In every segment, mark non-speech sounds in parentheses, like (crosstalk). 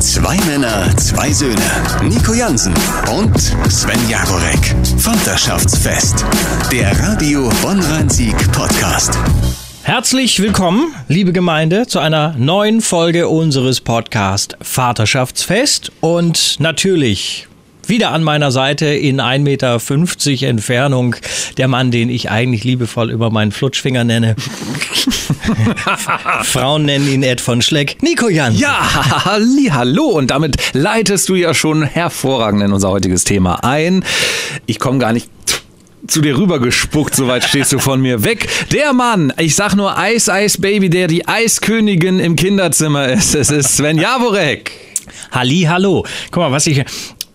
Zwei Männer, zwei Söhne. Nico Jansen und Sven Jagorek. Vaterschaftsfest. Der Radio Bonn-Rhein-Sieg Podcast. Herzlich willkommen, liebe Gemeinde, zu einer neuen Folge unseres Podcast Vaterschaftsfest. Und natürlich wieder an meiner Seite in 1,50 Meter Entfernung der Mann, den ich eigentlich liebevoll über meinen Flutschfinger nenne. (laughs) Frauen nennen ihn Ed von Schleck. Nico Jan. Ja, halli, hallo. Und damit leitest du ja schon hervorragend in unser heutiges Thema ein. Ich komme gar nicht zu dir rübergespuckt, soweit stehst du von mir weg. Der Mann, ich sag nur Eis, Eis, Baby, der die Eiskönigin im Kinderzimmer ist. Es ist Sven Jaworek. Halli, hallo. Guck mal, was ich.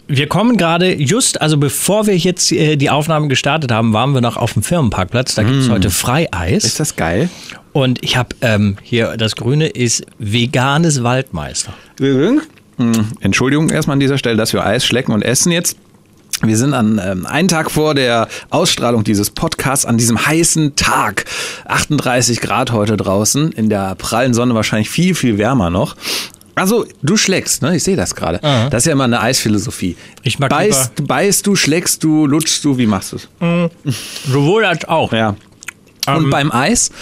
Wir kommen gerade just, also bevor wir jetzt äh, die Aufnahmen gestartet haben, waren wir noch auf dem Firmenparkplatz. Da gibt es heute Freieis. Ist das geil? Und ich habe ähm, hier, das Grüne ist veganes Waldmeister. Hm, Entschuldigung erstmal an dieser Stelle, dass wir Eis schlecken und essen jetzt. Wir sind an ähm, einen Tag vor der Ausstrahlung dieses Podcasts an diesem heißen Tag. 38 Grad heute draußen, in der prallen Sonne wahrscheinlich viel, viel wärmer noch. Also, du schlägst, ne? Ich sehe das gerade. Das ist ja immer eine Eisphilosophie. Ich mag beißt, beißt du, schlägst du, lutschst du, wie machst du es? Sowohl als auch. Ja. Ähm. Und beim Eis? (laughs)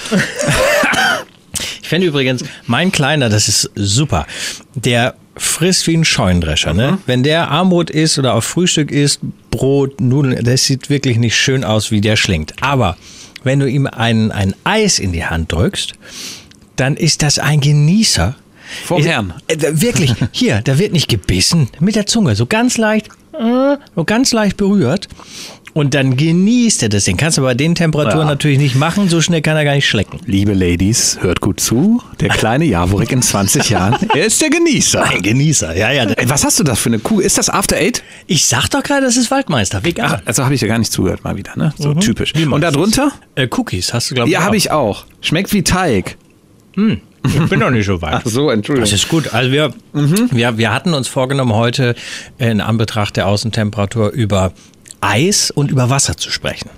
Ich finde übrigens, mein Kleiner, das ist super. Der frisst wie ein Scheunendrescher. Ne? Wenn der Armbrot isst oder auf Frühstück isst, Brot, Nudeln, das sieht wirklich nicht schön aus, wie der schlingt. Aber wenn du ihm ein, ein Eis in die Hand drückst, dann ist das ein Genießer. Vom Ich- Herrn. Äh, da- wirklich, (laughs) hier, da wird nicht gebissen, mit der Zunge, so ganz leicht, äh, so ganz leicht berührt. Und dann genießt er das. Den kannst du bei den Temperaturen Ja. natürlich nicht machen, so schnell kann er gar nicht schlecken. Liebe Ladies, hört gut zu. Der kleine Jaworik in 20 Jahren, (laughs) er ist der Genießer. Ein Genießer, ja, ja. Ey, was hast du das für eine Kuh? Ist das After Eight? Ich sag doch gerade, das ist Waldmeister, vegan. Ach, also habe ich ja gar nicht zugehört mal wieder, ne? So typisch. Wie Und darunter? Äh, Cookies hast du, glaube ich. Ja, habe ich auch. Schmeckt wie Teig. Ich bin noch nicht so weit. Ach so, Entschuldigung. Das ist gut. Also wir, wir, wir hatten uns vorgenommen, heute in Anbetracht der Außentemperatur über Eis und über Wasser zu sprechen.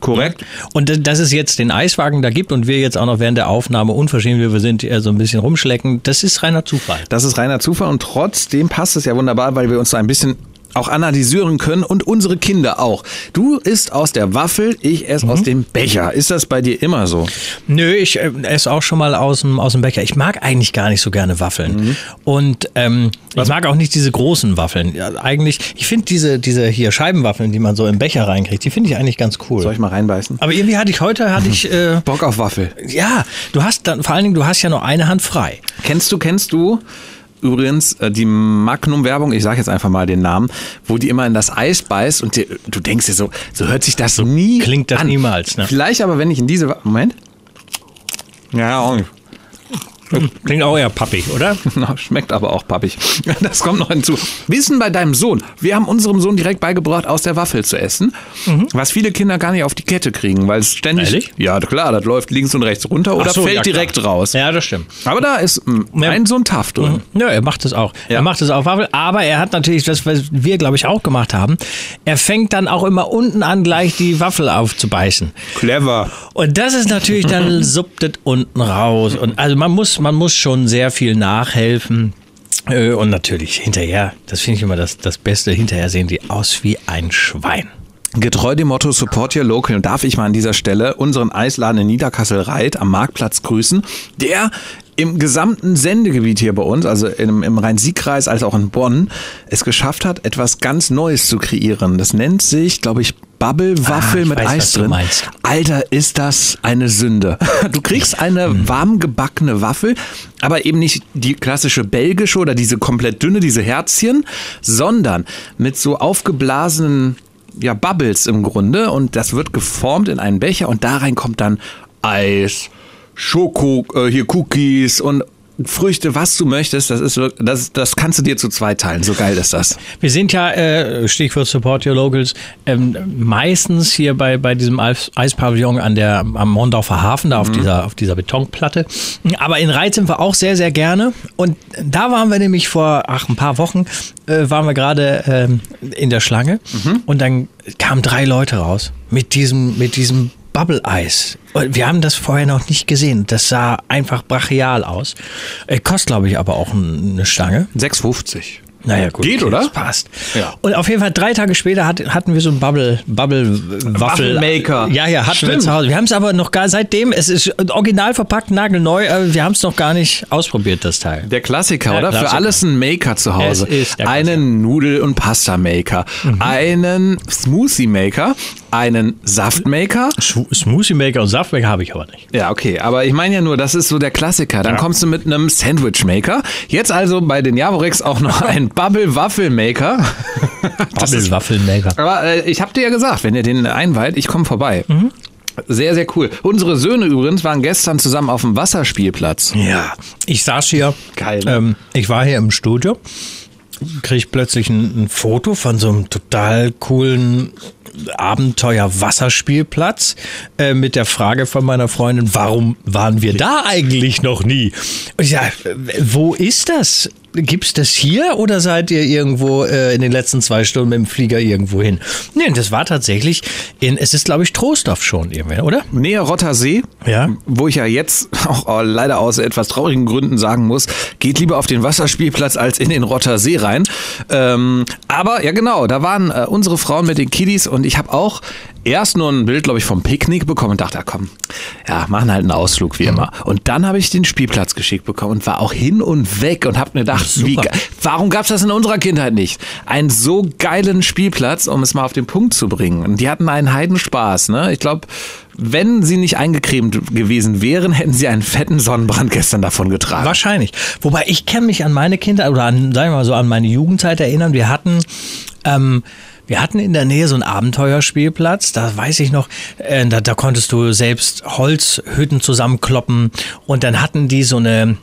Korrekt. Und dass es jetzt den Eiswagen da gibt und wir jetzt auch noch während der Aufnahme unverschämt, wie wir sind, eher so ein bisschen rumschlecken, das ist reiner Zufall. Das ist reiner Zufall und trotzdem passt es ja wunderbar, weil wir uns so ein bisschen auch analysieren können und unsere Kinder auch. Du isst aus der Waffel, ich esse aus dem Becher. Ist das bei dir immer so? Nö, ich äh, esse auch schon mal aus dem, aus dem Becher. Ich mag eigentlich gar nicht so gerne Waffeln. Und ähm, ich mag auch nicht diese großen Waffeln. Ja, eigentlich, ich finde diese, diese hier Scheibenwaffeln, die man so im Becher reinkriegt, die finde ich eigentlich ganz cool. Soll ich mal reinbeißen? Aber irgendwie hatte ich heute, hatte ich, äh, (laughs) Bock auf Waffel. ja, du hast dann, vor allen Dingen, du hast ja nur eine Hand frei. Kennst du, kennst du übrigens äh, die Magnum-Werbung, ich sage jetzt einfach mal den Namen, wo die immer in das Eis beißt und dir, du denkst dir so, so hört sich das nie klingt das an. niemals, ne? Vielleicht aber, wenn ich in diese... Moment. Ja, auch nicht. Klingt auch eher pappig, oder? (laughs) Na, Schmeckt aber auch pappig. (laughs) Das kommt noch hinzu. Denn bei deinem Sohn? Wir haben unserem Sohn direkt beigebracht, aus der Waffel zu essen, was viele Kinder gar nicht auf die Kette kriegen, weil es ständig. Ehrlich? Ja, klar, das läuft links und rechts runter oder so, fällt ja, klar. direkt raus. Ja, das stimmt. Aber da ist mm, Ja. ein Sohn Taft drin. Ja, er macht es auch. Ja. Er macht es auf Waffel, aber er hat natürlich das, was wir, glaube ich, auch gemacht haben. Er fängt dann auch immer unten an, gleich die Waffel aufzubeißen. Clever. Und das ist natürlich dann (laughs) supptet unten raus. Und also man muss, man muss schon sehr viel nachhelfen. Äh, Und natürlich hinterher, das finde ich immer das, das Beste, hinterher sehen die aus wie ein Schwein. Getreu dem Motto Support Your Local darf ich mal an dieser Stelle unseren Eisladen in Niederkassel-Reit am Marktplatz grüßen, der im gesamten Sendegebiet hier bei uns, also im, im Rhein-Sieg-Kreis als auch in Bonn, es geschafft hat, etwas ganz Neues zu kreieren. Das nennt sich, glaube ich, Bubble-Waffel Ah, mit weiß, Eis drin. Alter, ist das eine Sünde. (laughs) Du kriegst eine warm gebackene Waffel, aber eben nicht die klassische belgische oder diese komplett dünne, diese Herzchen, sondern mit so aufgeblasenen ja, Bubbles im Grunde und das wird geformt in einen Becher und da rein kommt dann Eis, Schoko, äh, hier Cookies und Früchte, was du möchtest, das ist das, das kannst du dir zu zweit teilen. So geil ist das. Wir sind ja, äh, Stichwort Support Your Locals, ähm, meistens hier bei, bei diesem Eis- Eispavillon an der, am Mondorfer Hafen, da auf, dieser, auf dieser Betonplatte. Aber in Reit sind wir auch sehr, sehr gerne. Und da waren wir nämlich vor ach, ein paar Wochen, äh, waren wir gerade ähm, in der Schlange. Und dann kamen drei Leute raus mit diesem, mit diesem Bubble-Eis. Und Wir haben das vorher noch nicht gesehen. Das sah einfach brachial aus. Äh, kostet, glaube ich, aber auch eine Stange. 6,50. Naja, gut. Geht, oder? Das passt. Ja. Und auf jeden Fall drei Tage später hat, hatten wir so einen Bubble, Bubble Waffel. Waffelmaker. Ja, ja, hatten wir Stimmt. zu Hause. Wir haben es aber noch gar seitdem, es ist original verpackt, nagelneu, aber wir haben es noch gar nicht ausprobiert, das Teil. Der Klassiker, Der oder? Klassiker. Für alles ein Maker zu Hause. Einen Nudel- und Pasta-Maker, einen Smoothie-Maker, einen Saftmaker. Schw- Smoothie Maker und Saftmaker habe ich aber nicht. Ja, okay, aber ich meine ja nur, das ist so der Klassiker. Dann kommst du mit einem Sandwich-Maker. Jetzt also bei den Javorex auch noch (laughs) ein Bubble-Waffel-Maker. (laughs) Das ist- Bubble Waffelmaker. Aber äh, ich habe dir ja gesagt, wenn ihr den einweiht, ich komme vorbei. Sehr, sehr cool. Unsere Söhne übrigens waren gestern zusammen auf dem Wasserspielplatz. Ja, ich saß hier. Geil, ne? Ähm, ich war hier im Studio, krieg plötzlich ein, ein Foto von so einem total coolen Abenteuer-Wasserspielplatz äh, mit der Frage von meiner Freundin, warum waren wir da eigentlich noch nie? Und ich sag, äh, wo ist das? Gibt's das hier oder seid ihr irgendwo äh, in den letzten zwei Stunden mit dem Flieger irgendwo hin? Nee, das war tatsächlich in, es ist glaube ich Trostorf schon irgendwie, oder? Nähe Rottersee, Ja. wo ich ja jetzt (laughs) auch leider aus etwas traurigen Gründen sagen muss, geht lieber auf den Wasserspielplatz als in den Rottersee rein. Ähm, aber ja genau, da waren äh, unsere Frauen mit den Kiddies und ich habe auch erst nur ein Bild, glaube ich, vom Picknick bekommen und dachte, ah, komm, ja, machen halt einen Ausflug wie immer. Und dann habe ich den Spielplatz geschickt bekommen und war auch hin und weg und habe mir gedacht, wie, ge- warum gab es das in unserer Kindheit nicht? Einen so geilen Spielplatz, um es mal auf den Punkt zu bringen. Und die hatten einen Heidenspaß. Ne? Ich glaube, wenn sie nicht eingecremt gewesen wären, hätten sie einen fetten Sonnenbrand gestern davon getragen. Wahrscheinlich. Wobei ich kann mich an meine Kinder oder an, sagen wir mal so, an meine Jugendzeit erinnern. Wir hatten, ähm, wir hatten in der Nähe so einen Abenteuerspielplatz. Da weiß ich noch, äh, da, da konntest du selbst Holzhütten zusammenkloppen und dann hatten die so eine,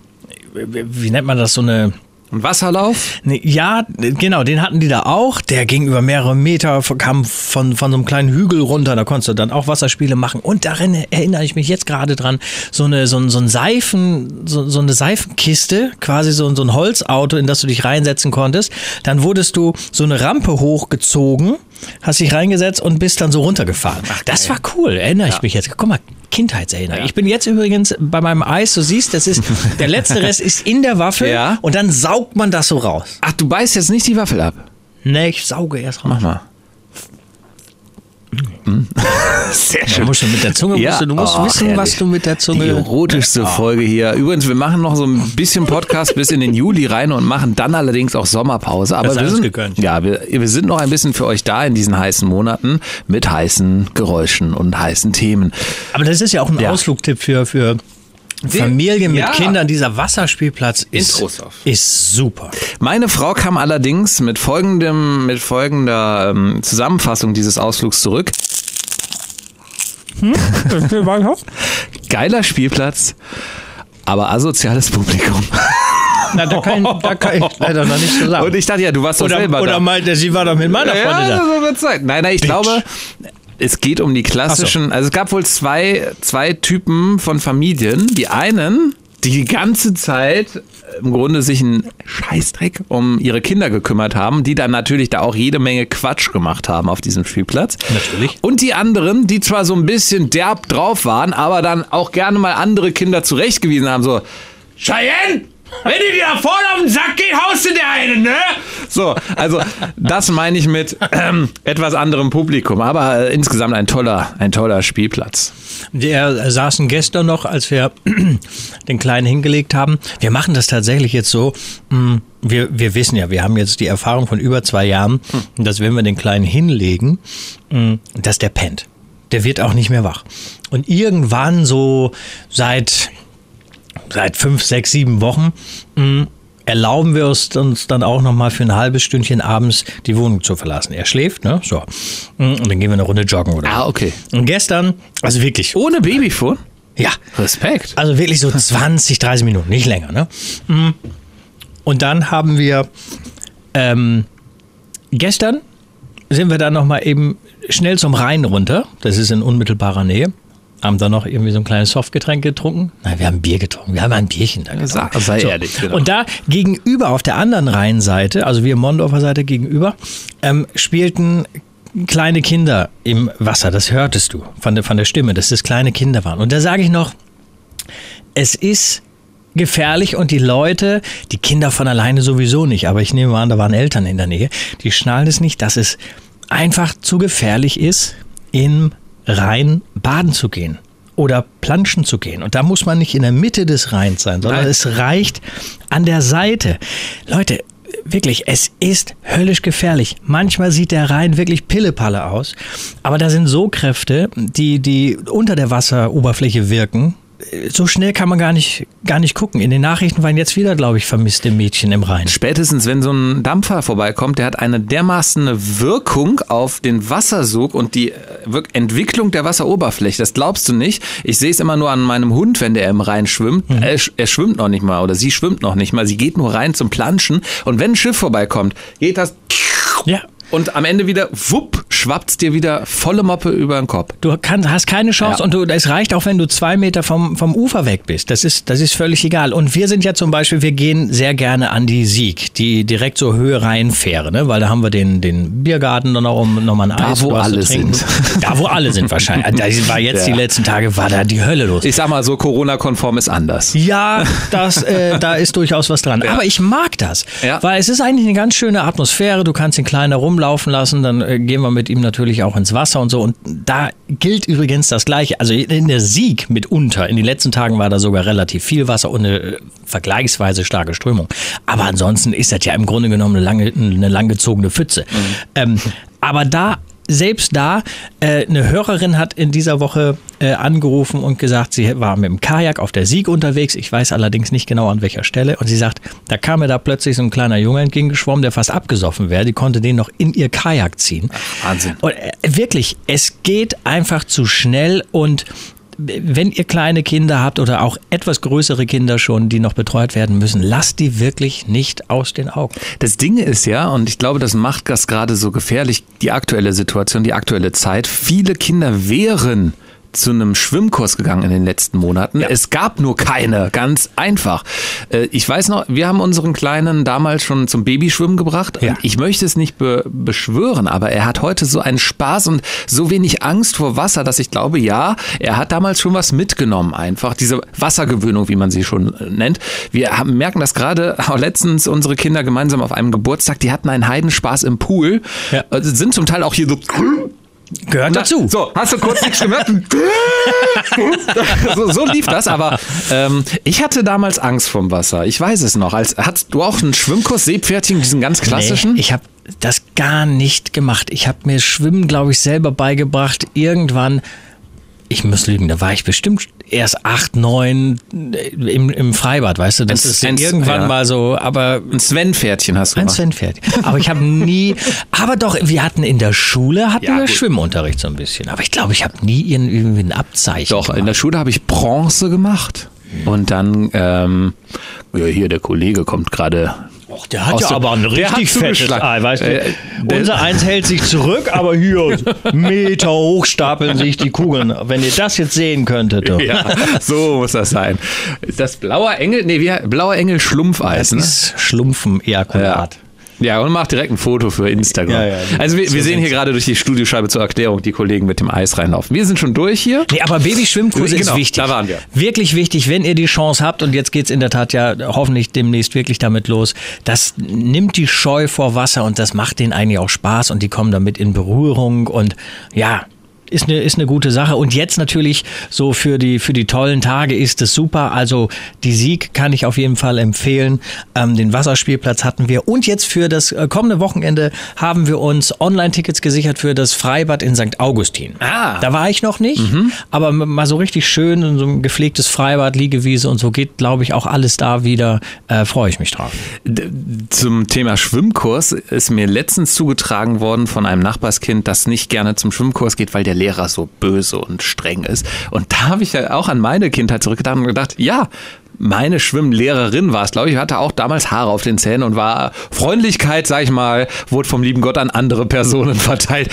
wie nennt man das, so eine, Ein Wasserlauf? Nee, Ja, genau, den hatten die da auch. Der ging über mehrere Meter, kam von, von so einem kleinen Hügel runter. Da konntest du dann auch Wasserspiele machen. Und darin erinnere ich mich jetzt gerade dran, so eine, so ein, so ein Seifen, so, so eine Seifenkiste, quasi so, so ein Holzauto, in das du dich reinsetzen konntest. Dann wurdest du so eine Rampe hochgezogen, hast dich reingesetzt und bist dann so runtergefahren. das war cool, erinnere ich mich jetzt. Guck mal, Kindheitserinnerung. Ich bin jetzt übrigens bei meinem Eis, du siehst, das ist, (laughs) der letzte Rest ist in der Waffel Ja. und dann saugt man das so raus. Ach, du beißt jetzt nicht die Waffel ab. Nee, ich sauge erst raus. Mach mal. Sehr Du musst du mit der Zunge, musst du, musst oh, wissen, herrlich. was du mit der Zunge. Die erotischste Folge hier. Übrigens, wir machen noch so ein bisschen Podcast bis in den Juli rein und machen dann allerdings auch Sommerpause. Aber wir sind, ja, wir, wir sind noch ein bisschen für euch da in diesen heißen Monaten mit heißen Geräuschen und heißen Themen. Aber das ist ja auch ein Ja. Ausflugtipp für, für Familien mit ja. Kindern. Dieser Wasserspielplatz ist, ist super. Meine Frau kam allerdings mit folgendem, mit folgender ähm, Zusammenfassung dieses Ausflugs zurück. Geiler Spielplatz, aber asoziales Publikum. (laughs) Na, da kann, ich- da kann ich leider noch nicht so sagen. Und ich dachte ja, du warst doch oder selber oder da. meinte, er, sie war doch mit meiner Freundin ja, da. so. Nein, nein, ich glaube, es geht um die klassischen, also es gab wohl zwei, zwei Typen von Familien. Die einen, die die ganze Zeit im Grunde sich einen Scheißdreck um ihre Kinder gekümmert haben, die dann natürlich da auch jede Menge Quatsch gemacht haben auf diesem Spielplatz. Natürlich. Und die anderen, die zwar so ein bisschen derb drauf waren, aber dann auch gerne mal andere Kinder zurechtgewiesen haben, so, Cheyenne! Wenn die dir da vorne auf den Sack geht, haust du dir einen, ne? So, also das meine ich mit ähm, etwas anderem Publikum, aber äh, insgesamt ein toller, ein toller Spielplatz. Wir äh, saßen gestern noch, als wir (clears throat) den Kleinen hingelegt haben. Wir machen das tatsächlich jetzt so. mh, Wir, wir wissen ja, wir haben jetzt die Erfahrung von über zwei Jahren, dass wenn wir den Kleinen hinlegen, mh, dass der pennt. Der wird auch nicht mehr wach. Und irgendwann so seit, seit fünf, sechs, sieben Wochen mh, erlauben wir es uns dann auch noch mal für ein halbes Stündchen abends die Wohnung zu verlassen. Er schläft, ne? So. Mh, Und dann gehen wir eine Runde joggen oder so. Ah, okay. Und gestern, also wirklich, Ohne Babyfon? ja, Respekt. also wirklich so (laughs) 20, 30 Minuten, nicht länger. Ne? Mhm. Und dann haben wir ähm, gestern sind wir dann noch mal eben schnell zum Rhein runter. Das ist in unmittelbarer Nähe. Haben dann noch irgendwie so ein kleines Softgetränk getrunken. Nein, wir haben Bier getrunken. Wir haben ein Bierchen da getrunken. Sag- sei ehrlich, genau. Und da gegenüber auf der anderen Rheinseite, also wir Mondorfer Seite gegenüber, ähm, spielten kleine Kinder im Wasser, das hörtest du von der, von der Stimme, dass das kleine Kinder waren. Und da sage ich noch, es ist gefährlich und die Leute, die Kinder von alleine sowieso nicht, aber ich nehme an, da waren Eltern in der Nähe, die schnallen es nicht, dass es einfach zu gefährlich ist, im Rhein baden zu gehen oder planschen zu gehen. Und da muss man nicht in der Mitte des Rheins sein, sondern Nein. es reicht an der Seite. Leute, wirklich, es ist höllisch gefährlich. Manchmal sieht der Rhein wirklich pillepalle aus, aber da sind so Kräfte, die, die unter der Wasseroberfläche wirken. So schnell kann man gar nicht, gar nicht gucken. In den Nachrichten waren jetzt wieder, glaube ich, vermisste Mädchen im Rhein. Spätestens, wenn so ein Dampfer vorbeikommt, der hat eine dermaßen Wirkung auf den Wassersog und die äh, Entwicklung der Wasseroberfläche. Das glaubst du nicht. Ich sehe es immer nur an meinem Hund, wenn der im Rhein schwimmt. Er, sch- er schwimmt noch nicht mal oder sie schwimmt noch nicht mal. Sie geht nur rein zum Planschen und wenn ein Schiff vorbeikommt, geht das Ja. Und am Ende wieder, wupp, schwappt's dir wieder volle Moppe über den Kopf. Du kann, hast keine Chance Ja. und du, es reicht auch, wenn du zwei Meter vom, vom Ufer weg bist. Das ist, das ist völlig egal. Und wir sind ja zum Beispiel, wir gehen sehr gerne an die Sieg, die direkt so Höhe Rheinfähre, ne? weil da haben wir den, den Biergarten dann noch um nochmal ein Eis. wo was zu alle trinken. sind. Da, wo alle sind wahrscheinlich. Da war jetzt (laughs) Ja. die letzten Tage, war da die Hölle los. Ich sag mal so, Corona-konform ist anders. Ja, das, äh, da ist durchaus was dran. Aber ich mag das, Ja. weil es ist eigentlich eine ganz schöne Atmosphäre. Du kannst ihn kleiner rumlaufen lassen, dann äh, gehen wir mit ihm natürlich auch ins Wasser und so. Und da gilt übrigens das Gleiche. Also in der Sieg mitunter. In den letzten Tagen war da sogar relativ viel Wasser und eine äh, vergleichsweise starke Strömung. Aber ansonsten ist das ja im Grunde genommen eine, lange, eine langgezogene Pfütze. Ähm, aber da selbst da, äh, eine Hörerin hat in dieser Woche äh, angerufen und gesagt, sie war mit dem Kajak auf der Sieg unterwegs. Ich weiß allerdings nicht genau an welcher Stelle. Und sie sagt, da kam mir da plötzlich so ein kleiner Junge entgegengeschwommen, der fast abgesoffen wäre. Die konnte den noch in ihr Kajak ziehen. Wahnsinn. Und äh, wirklich, es geht einfach zu schnell und wenn ihr kleine Kinder habt oder auch etwas größere Kinder schon, die noch betreut werden müssen, lasst die wirklich nicht aus den Augen. Das Ding ist ja, und ich glaube, das macht das gerade so gefährlich, die aktuelle Situation, die aktuelle Zeit. Viele Kinder wären zu einem Schwimmkurs gegangen in den letzten Monaten. Ja. Es gab nur keine, ganz einfach. Äh, Ich weiß noch, wir haben unseren Kleinen damals schon zum Babyschwimmen gebracht. Ja. Ich möchte es nicht be beschwören, aber er hat heute so einen Spaß und so wenig Angst vor Wasser, dass ich glaube, ja, er hat damals schon was mitgenommen einfach. Diese Wassergewöhnung, wie man sie schon nennt. Wir haben, merken das gerade (laughs) auch letztens unsere Kinder gemeinsam auf einem Geburtstag, die hatten einen Heidenspaß im Pool. Ja. Äh, Sind zum Teil auch hier so Gehört dazu. so, hast du kurz nichts gehört? (laughs) so, so lief das, aber ähm, ich hatte damals Angst vom Wasser. Ich weiß es noch. Als, hattest du auch einen Schwimmkurs, Seepferdchen, diesen ganz klassischen? Nee, ich habe das gar nicht gemacht. Ich habe mir Schwimmen, glaube ich, selber beigebracht. Irgendwann, ich muss lügen, da war ich bestimmt erst acht, neun äh, im, im Freibad, weißt du? Das Ein- ist ein- irgendwann ja. mal so, aber ein Sven-Pferdchen hast du ein gemacht. Sven-Pferd. Aber ich habe (laughs) nie, aber doch, wir hatten in der Schule, hatten Ja, wir gut. Schwimmunterricht so ein bisschen. Aber ich glaube, ich habe nie irgendwie ein Abzeichen Doch, in gemacht. der Schule habe ich Bronze gemacht. Und dann, ähm, ja, hier, der Kollege kommt gerade. Och, der hat ja der- aber ein richtig fettes. Ei, weißt du? Äh, Unser Eins hält sich zurück, aber hier Meter hoch stapeln sich die Kugeln. Wenn ihr das jetzt sehen könntet. Ja, so muss das sein. Ist das blauer Engel? Nee, wie, blauer Engel Schlumpfeis, Das ne? ist Schlumpfen-Ejakulat. Ja, und mach direkt ein Foto für Instagram. Ja, ja, also wir, wir sehen hier gerade durch die Studioscheibe zur Erklärung die Kollegen mit dem Eis reinlaufen. Wir sind schon durch hier. Nee, aber Babyschwimmkurse Genau, ist wichtig. da waren wir. Wirklich wichtig, wenn ihr die Chance habt, und jetzt geht's in der Tat ja hoffentlich demnächst wirklich damit los, das nimmt die Scheu vor Wasser und das macht denen eigentlich auch Spaß und die kommen damit in Berührung und ja. Ist eine, ist eine gute Sache. Und jetzt natürlich so für die, für die tollen Tage ist es super. Also die Sieg kann ich auf jeden Fall empfehlen. Ähm, den Wasserspielplatz hatten wir. Und jetzt für das äh, kommende Wochenende haben wir uns Online-Tickets gesichert für das Freibad in St. Augustin. Ah. Da war ich noch nicht, aber m- mal so richtig schön so ein gepflegtes Freibad, Liegewiese und so geht, glaube ich, auch alles da wieder. Äh, Freue ich mich drauf. D- Zum Thema Schwimmkurs ist mir letztens zugetragen worden von einem Nachbarskind, das nicht gerne zum Schwimmkurs geht, weil der Lehrer so böse und streng ist. Und da habe ich ja auch an meine Kindheit zurückgedacht und gedacht, ja, meine Schwimmlehrerin war es, glaube ich, hatte auch damals Haare auf den Zähnen und war Freundlichkeit, sag ich mal, wurde vom lieben Gott an andere Personen (laughs) verteilt.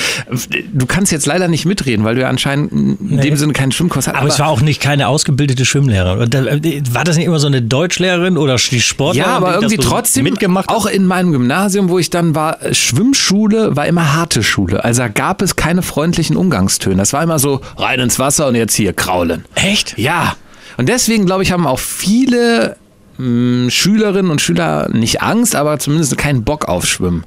Du kannst jetzt leider nicht mitreden, weil du ja anscheinend in Nee. dem Sinne keinen Schwimmkurs hast. Aber, es war auch nicht keine ausgebildete Schwimmlehrerin. Da- War das nicht immer so eine Deutschlehrerin oder die Sportlerin? Ja, aber irgendwie trotzdem, mitgemacht auch in meinem Gymnasium, wo ich dann war, äh, Schwimmschule war immer harte Schule. Also da gab es keine freundlichen Umgangstöne. Das war immer so, rein ins Wasser und jetzt hier kraulen. Echt? Ja. Und deswegen, glaube ich, haben auch viele mh, Schülerinnen und Schüler nicht Angst, aber zumindest keinen Bock auf Schwimmen.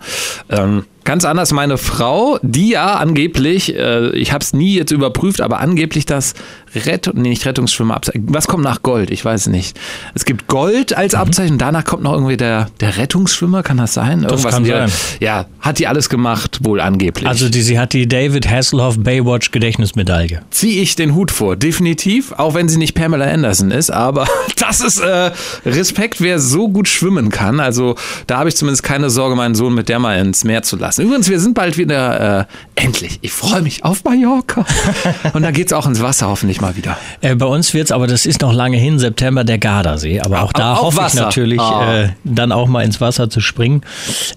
Ähm, ganz anders meine Frau, die ja angeblich, äh, ich habe es nie jetzt überprüft, aber angeblich das Rettung, nee, nicht Rettungsschwimmer, Abzeichen. Was kommt nach Gold? Ich weiß nicht. Es gibt Gold Mhm. als Abzeichen, danach kommt noch irgendwie der, der Rettungsschwimmer, kann das sein? Irgendwas kann in der- sein. Ja, hat die alles gemacht, wohl angeblich. Also die, sie hat die David Hasselhoff Baywatch Gedächtnismedaille. ziehe ich den Hut vor, definitiv, auch wenn sie nicht Pamela Anderson ist, aber (laughs) das ist äh, Respekt, wer so gut schwimmen kann. Also da habe ich zumindest keine Sorge, meinen Sohn mit der mal ins Meer zu lassen. Übrigens, wir sind bald wieder äh, endlich. Ich freue mich auf Mallorca. (laughs) Und dann geht's auch ins Wasser hoffentlich mal wieder. Äh, bei uns wird's, aber das ist noch lange hin, September der Gardasee. Aber auch da Auch hoffe ich Wasser. natürlich, Ah. äh, dann auch mal ins Wasser zu springen.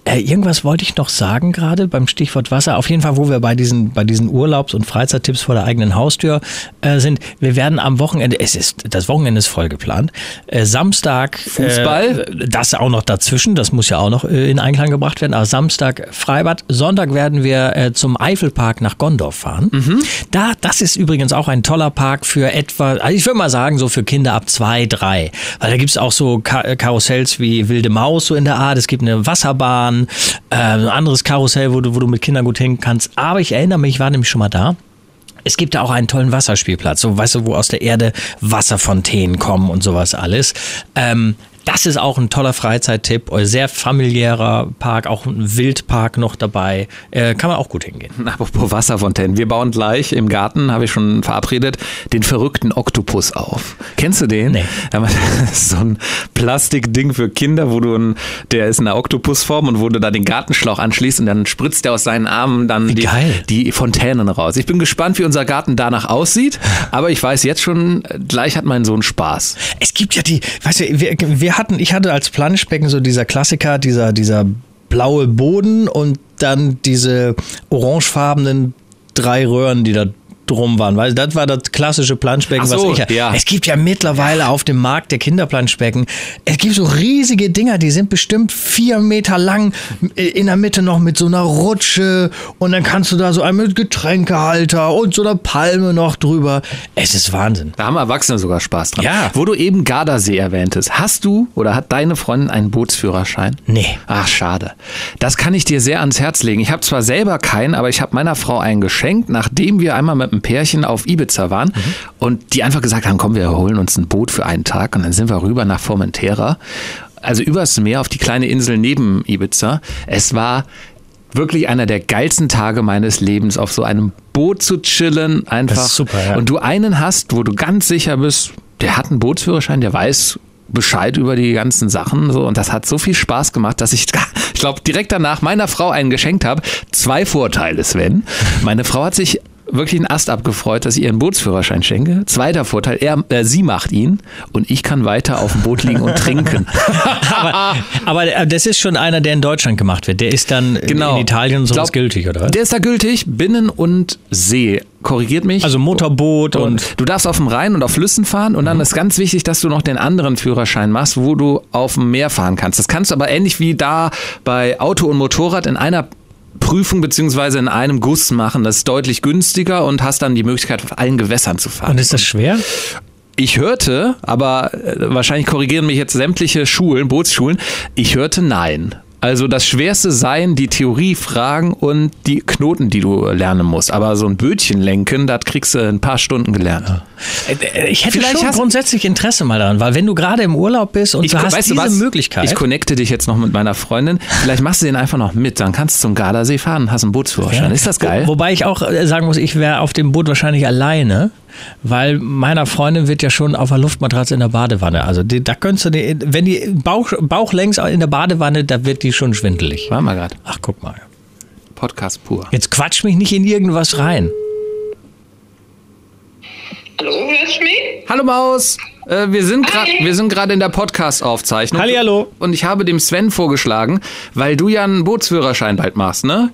Äh, irgendwas wollte ich noch sagen gerade beim Stichwort Wasser. Auf jeden Fall, wo wir bei diesen, bei diesen Urlaubs- und Freizeittipps vor der eigenen Haustür äh, sind. Wir werden am Wochenende, es ist, das Wochenende ist voll geplant. Äh, Samstag. Fußball? Äh, das auch noch dazwischen. Das muss ja auch noch in Einklang gebracht werden. Aber Samstag Freibad. Sonntag werden wir zum Eifelpark nach Gondorf fahren. Da, das ist übrigens auch ein toller Park für etwa, also ich würde mal sagen, so für Kinder ab zwei, drei. Weil da gibt's auch so Ka äh, Karussells wie Wilde Maus, so in der Art. Es gibt eine Wasserbahn, äh, ein anderes Karussell, wo du, wo du mit Kindern gut hin kannst. Aber ich erinnere mich, ich war nämlich schon mal da. Es gibt da auch einen tollen Wasserspielplatz, so weißt du, wo aus der Erde Wasserfontänen kommen und sowas alles. Ähm, das ist auch ein toller Freizeittipp, sehr familiärer Park, auch ein Wildpark noch dabei. Äh, kann man auch gut hingehen. (laughs) Apropos Wasserfontänen. Wir bauen gleich im Garten, habe ich schon verabredet, den verrückten Oktopus auf. Kennst du den? Nee. (laughs) Das ist so ein Plastikding für Kinder, wo du ein, der ist in einer Oktopusform und wo du da den Gartenschlauch anschließt und dann spritzt der aus seinen Armen dann die, die Fontänen raus. Ich bin gespannt, wie unser Garten danach aussieht, (laughs) aber ich weiß jetzt schon, gleich hat mein Sohn Spaß. Es gibt ja die, weißt du, wir, wir hatten, ich hatte als Planschbecken so dieser Klassiker, dieser, dieser blaue Boden und dann diese orangefarbenen drei Röhren, die da drum waren, weil das war das klassische Planschbecken, so, was ich ja. Es gibt ja mittlerweile auf dem Markt der Kinderplanschbecken, es gibt so riesige Dinger, die sind bestimmt vier Meter lang, in der Mitte noch mit so einer Rutsche und dann kannst du da so einen mit Getränkehalter und so einer Palme noch drüber. Es ist Wahnsinn. Da haben Erwachsene sogar Spaß dran. Ja. Wo du eben Gardasee erwähntest, hast du oder hat deine Freundin einen Bootsführerschein? Nee. Ach, schade. Das kann ich dir sehr ans Herz legen. Ich habe zwar selber keinen, aber ich habe meiner Frau einen geschenkt, nachdem wir einmal mit einem Pärchen auf Ibiza waren und die einfach gesagt haben, komm, wir holen uns ein Boot für einen Tag und dann sind wir rüber nach Formentera. Also übers Meer auf die kleine Insel neben Ibiza. Es war wirklich einer der geilsten Tage meines Lebens, auf so einem Boot zu chillen, einfach. Super, ja. Und du einen hast, wo du ganz sicher bist, der hat einen Bootsführerschein, der weiß Bescheid über die ganzen Sachen so und das hat so viel Spaß gemacht, dass ich, (laughs) ich glaube, direkt danach meiner Frau einen geschenkt habe. Zwei Vorteile, Sven. Meine Frau hat sich wirklich einen Ast abgefreut, dass ich ihr einen Bootsführerschein schenke. Zweiter Vorteil, er, äh, sie macht ihn und ich kann weiter auf dem Boot liegen und (laughs) trinken. aber, aber äh, das ist schon einer, der in Deutschland gemacht wird. Der ist dann Genau. in Italien und sowas Glaub, gültig, oder was? Der ist da gültig, Binnen- und See. Korrigiert mich. Also Motorboot und Du darfst auf dem Rhein und auf Flüssen fahren und dann ist ganz wichtig, dass du noch den anderen Führerschein machst, wo du auf dem Meer fahren kannst. Das kannst du aber ähnlich wie da bei Auto und Motorrad in einer Prüfung beziehungsweise in einem Guss machen. Das ist deutlich günstiger und hast dann die Möglichkeit, auf allen Gewässern zu fahren. und ist das schwer? Ich hörte, aber äh, wahrscheinlich korrigieren mich jetzt sämtliche Schulen, Bootsschulen, ich hörte nein. Also das Schwerste seien die Theoriefragen und die Knoten, die du lernen musst. Aber so ein Bötchen lenken, das kriegst du in ein paar Stunden gelernt. Äh, Ich hätte Vielleicht schon grundsätzlich Interesse mal daran, weil wenn du gerade im Urlaub bist und du hast diese was? Möglichkeit. Ich connecte dich jetzt noch mit meiner Freundin. Vielleicht machst du den einfach noch mit. Dann kannst du zum Gardasee fahren und hast einen Bootsführerschein. Ist das geil? Wo, wobei ich auch äh, sagen muss, ich wäre auf dem Boot wahrscheinlich alleine, weil meiner Freundin wird ja schon auf der Luftmatratze in der Badewanne. Also die, da könntest du, die, wenn die Bauch, Bauch längs in der Badewanne, da wird die schon schwindelig. Warte mal gerade. Ach, guck mal. Podcast pur. Jetzt quatsch mich nicht in irgendwas rein. Hallo, hörst du mich? Hallo Maus. Äh, wir sind gerade wir sind gerade in der Podcast-Aufzeichnung. Hallihallo. Und ich habe dem Sven vorgeschlagen, weil du ja einen Bootsführerschein bald machst, ne?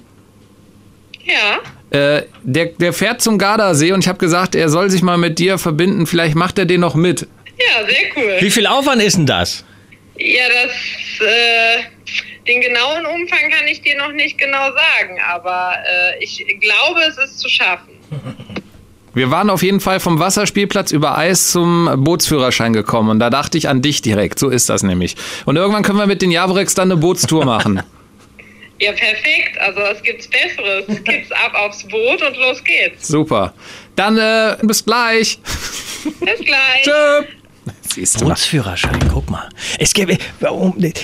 Ja. Äh, der, der fährt zum Gardasee und ich habe gesagt, er soll sich mal mit dir verbinden. Vielleicht macht er den noch mit. Ja, sehr cool. Wie viel Aufwand ist denn das? Ja, das, äh, den genauen Umfang kann ich dir noch nicht genau sagen, aber äh, ich glaube, es ist zu schaffen. Wir waren auf jeden Fall vom Wasserspielplatz über Eis zum Bootsführerschein gekommen und da dachte ich an dich direkt. So ist das nämlich. Und irgendwann können wir mit den Javorex dann eine Bootstour machen. (laughs) Ja, perfekt. Also es gibt's Besseres. Es gibt's (laughs) ab aufs Boot und los geht's. Super. Dann äh, bis gleich. Bis gleich. (laughs) Tschö. Siehst du. Bootsführerschein, guck mal. Es gibt,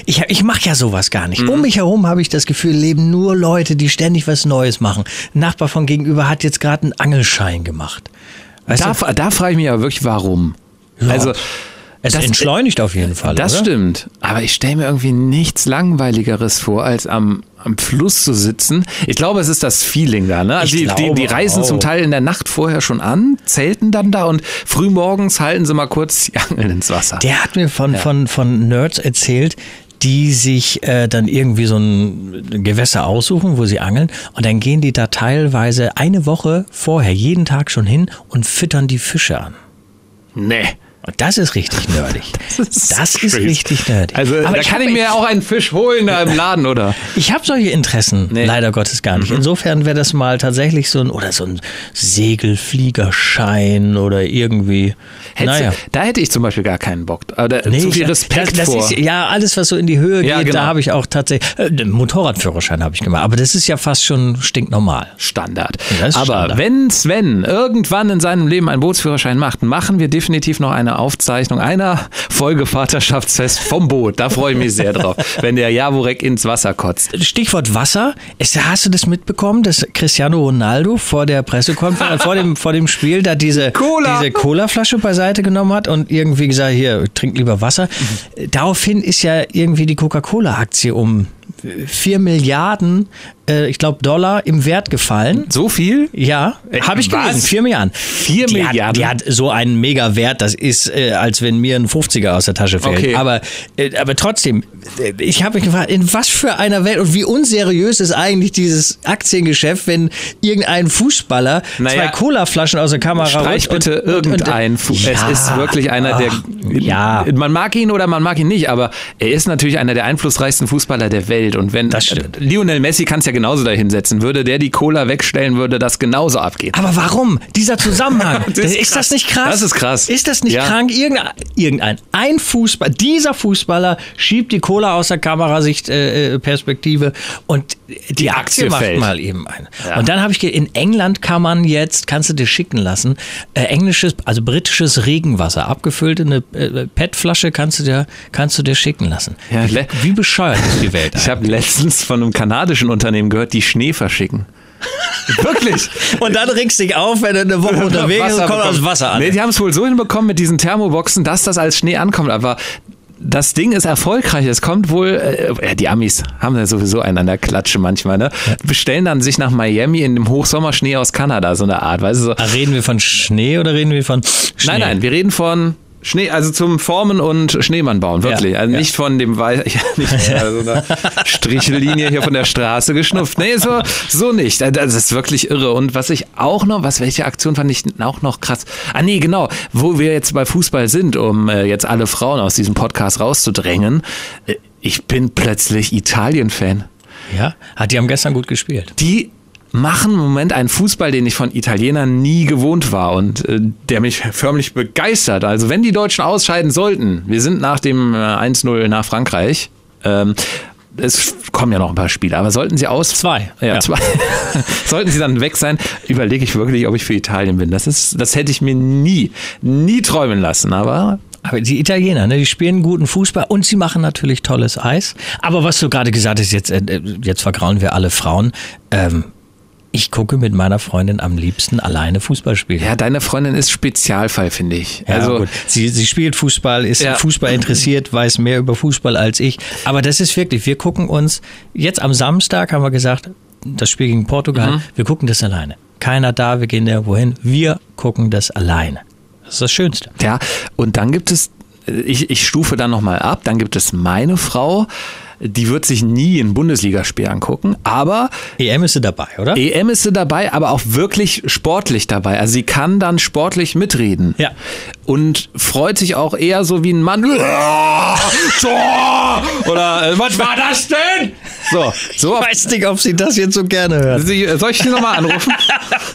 ich ich mache ja sowas gar nicht. Um mich herum habe ich das Gefühl, leben nur Leute, die ständig was Neues machen. Ein Nachbar von gegenüber hat jetzt gerade einen Angelschein gemacht. Weißt Da, du? da frage ich mich aber wirklich, warum. Ja. Also, Es das- entschleunigt auf jeden Fall. das oder? stimmt. Aber ich stelle mir irgendwie nichts Langweiligeres vor, als am, am Fluss zu sitzen. Ich glaube, es ist das Feeling da. Ne? Also die, die, die reisen auch. zum Teil in der Nacht vorher schon an, zelten dann da und frühmorgens halten sie mal kurz die Angeln ins Wasser. Der hat mir von, von, von Nerds erzählt, die sich äh, dann irgendwie so ein Gewässer aussuchen, wo sie angeln. Und dann gehen die da teilweise eine Woche vorher jeden Tag schon hin und füttern die Fische an. nee. Und das ist richtig nerdig. (laughs) Das ist, crazy. richtig nerdig. Also Aber da ich kann ich mir auch einen Fisch holen da im Laden, oder? (laughs) Ich habe solche Interessen Nee. Mhm. leider Gottes gar nicht. Insofern wäre das mal tatsächlich so ein oder so ein Segelfliegerschein oder irgendwie. Hättest naja. du, da hätte ich zum Beispiel gar keinen Bock. Aber Nee, zu viel Respekt das, das vor. Ist, ja, alles, was so in die Höhe Ja, geht, genau. da habe ich auch tatsächlich. Äh, Motorradführerschein habe ich gemacht, aber das ist ja fast schon stinknormal. Standard. Das ist Aber Standard. wenn Sven irgendwann in seinem Leben einen Bootsführerschein macht, machen wir definitiv noch eine Aufzeichnung einer Folge Vaterschaftsfest vom Boot. Da freue ich mich sehr drauf, wenn der Javorek ins Wasser kotzt. Stichwort Wasser. Ist, hast du das mitbekommen, dass Cristiano Ronaldo vor der Pressekonferenz, vor, dem, vor dem Spiel, da diese Cola. diese Colaflasche beiseite genommen hat und irgendwie gesagt, hier, trink lieber Wasser. Daraufhin ist ja irgendwie die Coca-Cola-Aktie um 4 Milliarden, äh, ich glaube, Dollar im Wert gefallen. So viel? Ja, Äh, habe ich was? gelesen. 4 Milliarden. Vier die Milliarden? Hat, die hat so einen Mega-Wert, das ist, äh, als wenn mir ein 50er aus der Tasche fällt. Okay. Aber, äh, aber trotzdem, äh, ich habe mich gefragt, in was für einer Welt und wie unseriös ist eigentlich dieses Aktiengeschäft, wenn irgendein Fußballer Naja, zwei Colaflaschen aus der Kamera Streich bitte und- irgendein. Fu Ja. Es ist wirklich einer der. Ja. Man mag ihn oder man mag ihn nicht, aber er ist natürlich einer der einflussreichsten Fußballer der Welt. Und wenn Das stimmt. Lionel Messi kann es ja genauso dahinsetzen, würde der die Cola wegstellen, würde das genauso abgehen. Aber warum? Dieser Zusammenhang. (laughs) Das ist ist, das nicht krass? Das ist krass. Ist das nicht Ja. krank? Irgendein, irgendein ein Fußball, dieser Fußballer schiebt die Cola aus der Kamerasicht äh, äh, Perspektive und die, Die Aktie, Aktie macht fällt. mal eben ein. Ja. Und dann habe ich in England kann man jetzt, kannst du dir schicken lassen, äh, englisches, also britisches Regenwasser, abgefüllte eine äh, PET-Flasche kannst du dir, kannst du dir schicken lassen. Ja, wie, wie bescheuert ist die Welt? (laughs) Ich habe letztens von einem kanadischen Unternehmen gehört, die Schnee verschicken. (laughs) Wirklich? Und dann regst du dich auf, wenn du eine Woche unterwegs bist und kommt aus Wasser an. Nee, die haben es wohl so hinbekommen mit diesen Thermoboxen, dass das als Schnee ankommt. Aber das Ding ist erfolgreich. Es kommt wohl, äh, ja, die Amis haben ja sowieso einen an der Klatsche manchmal, ne? Bestellen dann sich nach Miami in dem Hochsommerschnee aus Kanada, so eine Art, weißt du so. Reden wir von Schnee oder reden wir von Schnee? Nein, nein, wir reden von Schnee, also zum Formen und Schneemann bauen, wirklich. Ja, also ja. nicht von dem Weiß, (laughs) ja, nicht also so einer (laughs) Strichellinie hier von der Straße geschnupft. Nee, so, so nicht. Also Das ist wirklich irre. Und was ich auch noch, was welche Aktion fand ich auch noch krass. Ah, nee, genau, wo wir jetzt bei Fußball sind, um äh, jetzt alle Frauen aus diesem Podcast rauszudrängen. Äh, ich bin plötzlich Italien-Fan. Ja, hat die haben gestern gut gespielt. Die machen im Moment einen Fußball, den ich von Italienern nie gewohnt war und äh, der mich förmlich begeistert. Also wenn die Deutschen ausscheiden sollten, wir sind nach dem äh, 1-0 nach Frankreich, ähm, es kommen ja noch ein paar Spiele, aber sollten sie aus... Zwei. Ja, Ja. (laughs) zwei. (laughs) sollten sie dann weg sein, überlege ich wirklich, ob ich für Italien bin. Das, ist, das hätte ich mir nie, nie träumen lassen, aber Aber die Italiener, ne, die spielen guten Fußball und sie machen natürlich tolles Eis. Aber was du gerade gesagt hast, jetzt, äh, jetzt vergrauen wir alle Frauen. Ähm, ich gucke mit meiner Freundin am liebsten alleine Fußball spielen. ja, deine Freundin ist Spezialfall, finde ich. Ja, also, gut. Sie, sie spielt Fußball, ist Ja. Fußball interessiert, (laughs) weiß mehr über Fußball als ich. Aber das ist wirklich, wir gucken uns, jetzt am Samstag haben wir gesagt, das Spiel gegen Portugal, Mhm. wir gucken das alleine. Keiner da, wir gehen irgendwo hin, wir gucken das alleine. Das ist das Schönste. Ja, und dann gibt es, ich, ich stufe dann nochmal ab, dann gibt es meine Frau, die wird sich nie ein Bundesligaspiel angucken, aber EM ist sie dabei, oder? EM ist sie dabei, aber auch wirklich sportlich dabei. Also sie kann dann sportlich mitreden. Ja. Und freut sich auch eher so wie ein Mann. (laughs) "Ah, Tor! Oder äh, was war das denn? So, so Ich weiß nicht, ob sie das jetzt so gerne hört. Sie, soll ich die nochmal anrufen?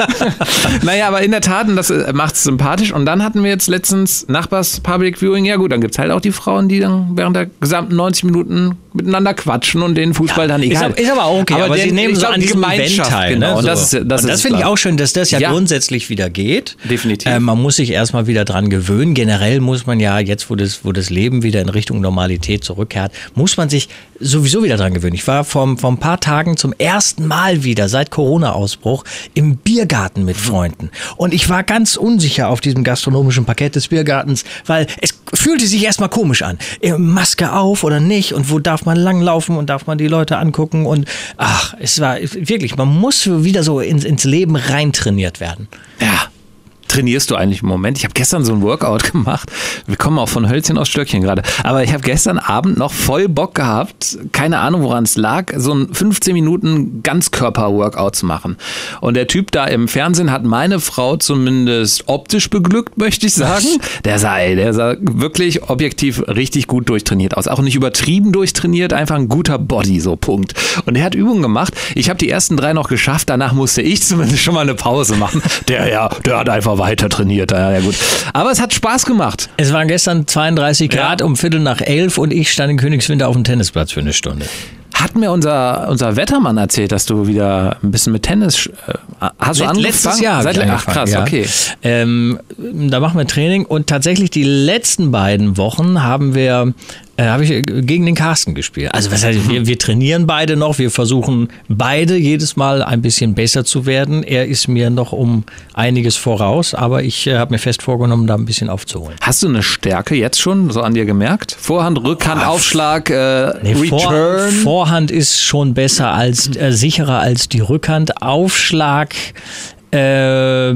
(laughs) naja, aber in der Tat, und das macht es sympathisch. Und dann hatten wir jetzt letztens Nachbars Public Viewing. Ja gut, dann gibt es halt auch die Frauen, die dann während der gesamten 90 Minuten miteinander quatschen und den Fußball dann Ist, egal. aber- ist aber auch okay, aber, den- sie nehmen so an die diesem Event Gemeinschaft, teil. Genau, ne? und so. das ist, das das ist finde ich auch schön, dass das ja, Ja. grundsätzlich wieder geht. Definitiv. Äh, man muss sich erstmal wieder dran gewöhnen. Generell muss man ja, jetzt wo das, wo das Leben wieder in Richtung Normalität zurückkehrt, muss man sich sowieso wieder dran gewöhnen. Ich war vor, vor ein paar Tagen zum ersten Mal wieder seit Corona-Ausbruch im Biergarten mit Freunden. Und ich war ganz unsicher auf diesem gastronomischen Parkett des Biergartens, weil es fühlte sich erstmal komisch an. Äh, Maske auf oder nicht und wo darf man langlaufen und darf man die Leute angucken und ach, es war wirklich, man muss wieder so ins, ins Leben reintrainiert werden. Ja. Trainierst du eigentlich im Moment? Ich habe gestern so ein Workout (laughs) gemacht. Wir kommen auch von Hölzchen aus Stöckchen gerade. Aber ich habe gestern Abend noch voll Bock gehabt, keine Ahnung, woran es lag, so ein 15 Minuten Ganzkörper-Workout zu machen. Und der Typ da im Fernsehen hat meine Frau zumindest optisch beglückt, möchte ich sagen. (laughs) Der sah, ey, der sah wirklich objektiv richtig gut durchtrainiert aus. Auch nicht übertrieben durchtrainiert, einfach ein guter Body, so Punkt. Und er hat Übungen gemacht. Ich habe die ersten drei noch geschafft. Danach musste ich zumindest schon mal eine Pause machen. Der ja, der hat einfach weiter trainiert. Ja, ja gut. Aber es hat Spaß gemacht. Es waren gestern 32 Grad um Viertel nach elf und ich stand in Königswinter auf dem Tennisplatz für eine Stunde. Hat mir unser, unser Wettermann erzählt, dass du wieder ein bisschen mit Tennis äh, hast du Let- angefangen? Letztes Jahr. Seit, ach krass, ja. okay. Ähm, da machen wir Training und tatsächlich die letzten beiden Wochen haben wir, äh, habe ich äh, gegen den Carsten gespielt. Also was heißt, wir, wir trainieren beide noch, wir versuchen beide jedes Mal ein bisschen besser zu werden. Er ist mir noch um einiges voraus, aber ich äh, habe mir fest vorgenommen, da ein bisschen aufzuholen. Hast du eine Stärke jetzt schon so an dir gemerkt? Vorhand, Rückhand, Aufschlag, äh, Nee, Vor, Return? Vorhand ist schon besser als äh, sicherer als die Rückhand. Aufschlag, äh,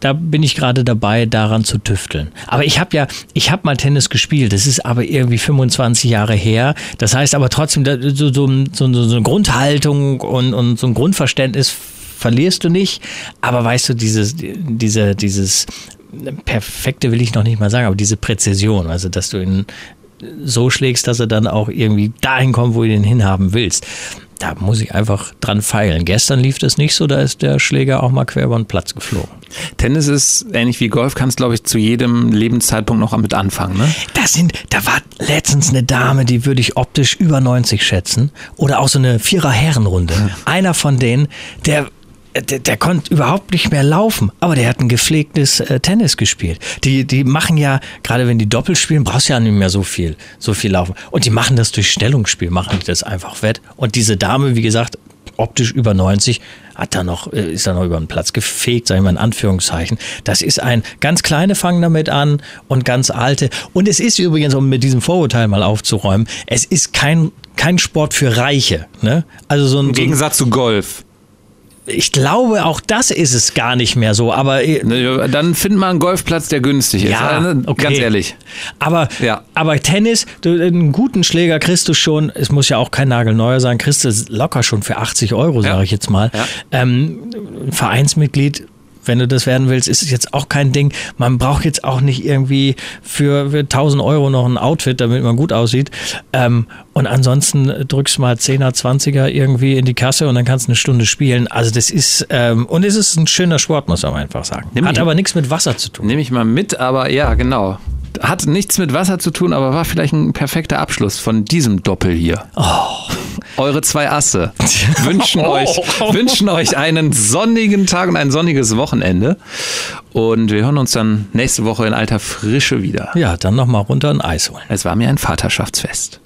da bin ich gerade dabei, daran zu tüfteln. Aber ich habe ja, ich habe mal Tennis gespielt. Das ist aber irgendwie 25 Jahre her. Das heißt aber trotzdem so, so, so, so eine Grundhaltung und, und so ein Grundverständnis verlierst du nicht. Aber weißt du, dieses, diese, dieses perfekte will ich noch nicht mal sagen, aber diese Präzision, also dass du ihn so schlägst, dass er dann auch irgendwie dahin kommt, wo du ihn hinhaben willst. Da muss ich einfach dran feilen. Gestern lief das nicht so, da ist der Schläger auch mal quer über den Platz geflogen. Tennis ist ähnlich wie Golf, kannst glaube ich zu jedem Lebenszeitpunkt noch mit anfangen, ne? Da sind, da war letztens eine Dame, die würde ich optisch über 90 schätzen. Oder auch so eine Vierer-Herrenrunde. Einer von denen, der der, der konnte überhaupt nicht mehr laufen, aber der hat ein gepflegtes äh, Tennis gespielt. Die, die machen ja, gerade wenn die Doppel spielen, brauchst du ja nicht mehr so viel, so viel laufen. Und die machen das durch Stellungsspiel, machen die das einfach wett. Und diese Dame, wie gesagt, optisch über 90, hat da noch, äh, ist da noch über den Platz gefegt, sag ich mal in Anführungszeichen. Das ist ein, ganz kleine fangen damit an und ganz alte. Und es ist übrigens, um mit diesem Vorurteil mal aufzuräumen, es ist kein, kein Sport für Reiche. Ne? Also so ein, Im so ein Gegensatz zu Golf. Ich glaube, auch das ist es gar nicht mehr so. Aber Ne, Dann find mal einen Golfplatz, der günstig ist. Ja, Äh, okay. Ganz ehrlich. Aber, Ja. aber Tennis, du, einen guten Schläger kriegst du schon, es muss ja auch kein nagelneuer sein, kriegst du locker schon für 80 Euro, Ja. sage ich jetzt mal. Ja. Ähm, ein Vereinsmitglied, wenn du das werden willst, ist es jetzt auch kein Ding. Man braucht jetzt auch nicht irgendwie für, für 1000 Euro noch ein Outfit, damit man gut aussieht. Ähm, und ansonsten drückst du mal 10er, 20er irgendwie in die Kasse und dann kannst du eine Stunde spielen. Also das ist, ähm, und es ist ein schöner Sport, muss man einfach sagen. Nimm Hat aber nichts mit Wasser zu tun. Nehme ich mal mit, aber ja, genau. Hat nichts mit Wasser zu tun, aber war vielleicht ein perfekter Abschluss von diesem Doppel hier. Eure zwei Asse (laughs) wünschen euch, wünschen euch einen sonnigen Tag und ein sonniges Wochenende. Und wir hören uns dann nächste Woche in alter Frische wieder. Ja, dann nochmal runter ein Eis holen. Es war mir ein Vaterschaftsfest.